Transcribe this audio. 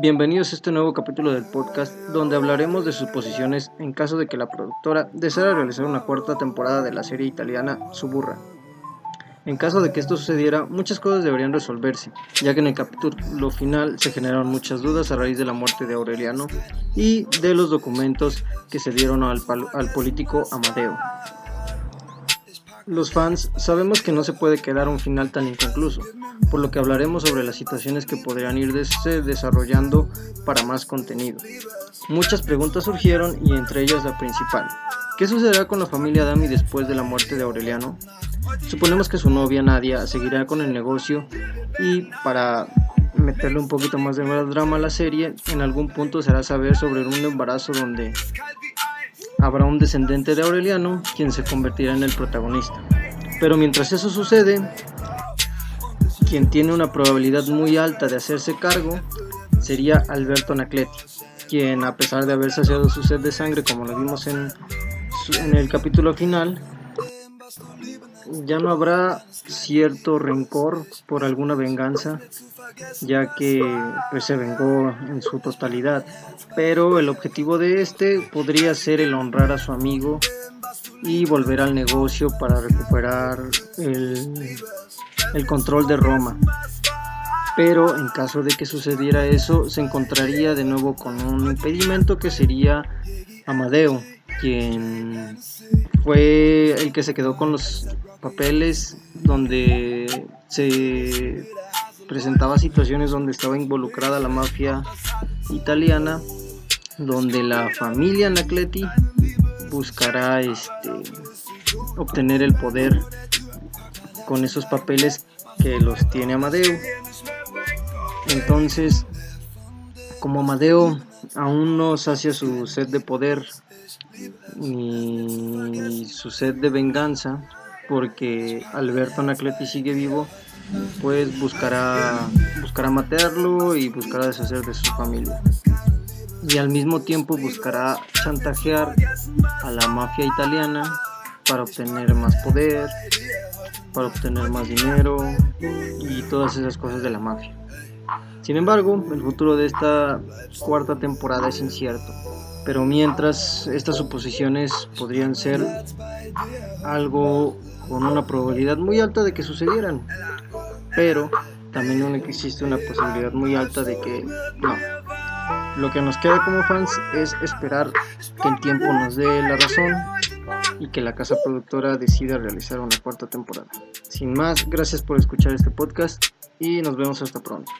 Bienvenidos a este nuevo capítulo del podcast donde hablaremos de sus posiciones en caso de que la productora deseara realizar una cuarta temporada de la serie italiana Suburra. En caso de que esto sucediera, muchas cosas deberían resolverse, ya que en el capítulo final se generaron muchas dudas a raíz de la muerte de Aureliano y de los documentos que se dieron al, al político Amadeo. Los fans sabemos que no se puede quedar un final tan inconcluso, por lo que hablaremos sobre las situaciones que podrían ir desarrollando para más contenido. Muchas preguntas surgieron y entre ellas la principal. ¿Qué sucederá con la familia Dami después de la muerte de Aureliano? Suponemos que su novia Nadia seguirá con el negocio y para meterle un poquito más de drama a la serie, en algún punto será saber sobre un embarazo donde habrá un descendiente de Aureliano quien se convertirá en el protagonista. Pero mientras eso sucede, quien tiene una probabilidad muy alta de hacerse cargo sería Alberto Anacletti, quien a pesar de haber saciado su sed de sangre como lo vimos en, en el capítulo final, ya no habrá cierto rencor por alguna venganza, ya que pues, se vengó en su totalidad. Pero el objetivo de este podría ser el honrar a su amigo y volver al negocio para recuperar el, el control de Roma. Pero en caso de que sucediera eso, se encontraría de nuevo con un impedimento que sería Amadeo, quien fue el que se quedó con los papeles donde se presentaba situaciones donde estaba involucrada la mafia italiana, donde la familia Anacleti buscará este, obtener el poder con esos papeles que los tiene Amadeo. Entonces, como Amadeo aún no sacia su sed de poder ni su sed de venganza, porque Alberto Anacleti sigue vivo, pues buscará, buscará matarlo y buscará deshacer de su familia. Y al mismo tiempo buscará chantajear a la mafia italiana para obtener más poder, para obtener más dinero y todas esas cosas de la mafia. Sin embargo, el futuro de esta cuarta temporada es incierto, pero mientras estas suposiciones podrían ser algo con una probabilidad muy alta de que sucedieran, pero también existe una posibilidad muy alta de que no. Lo que nos queda como fans es esperar que el tiempo nos dé la razón y que la casa productora decida realizar una cuarta temporada. Sin más, gracias por escuchar este podcast y nos vemos hasta pronto.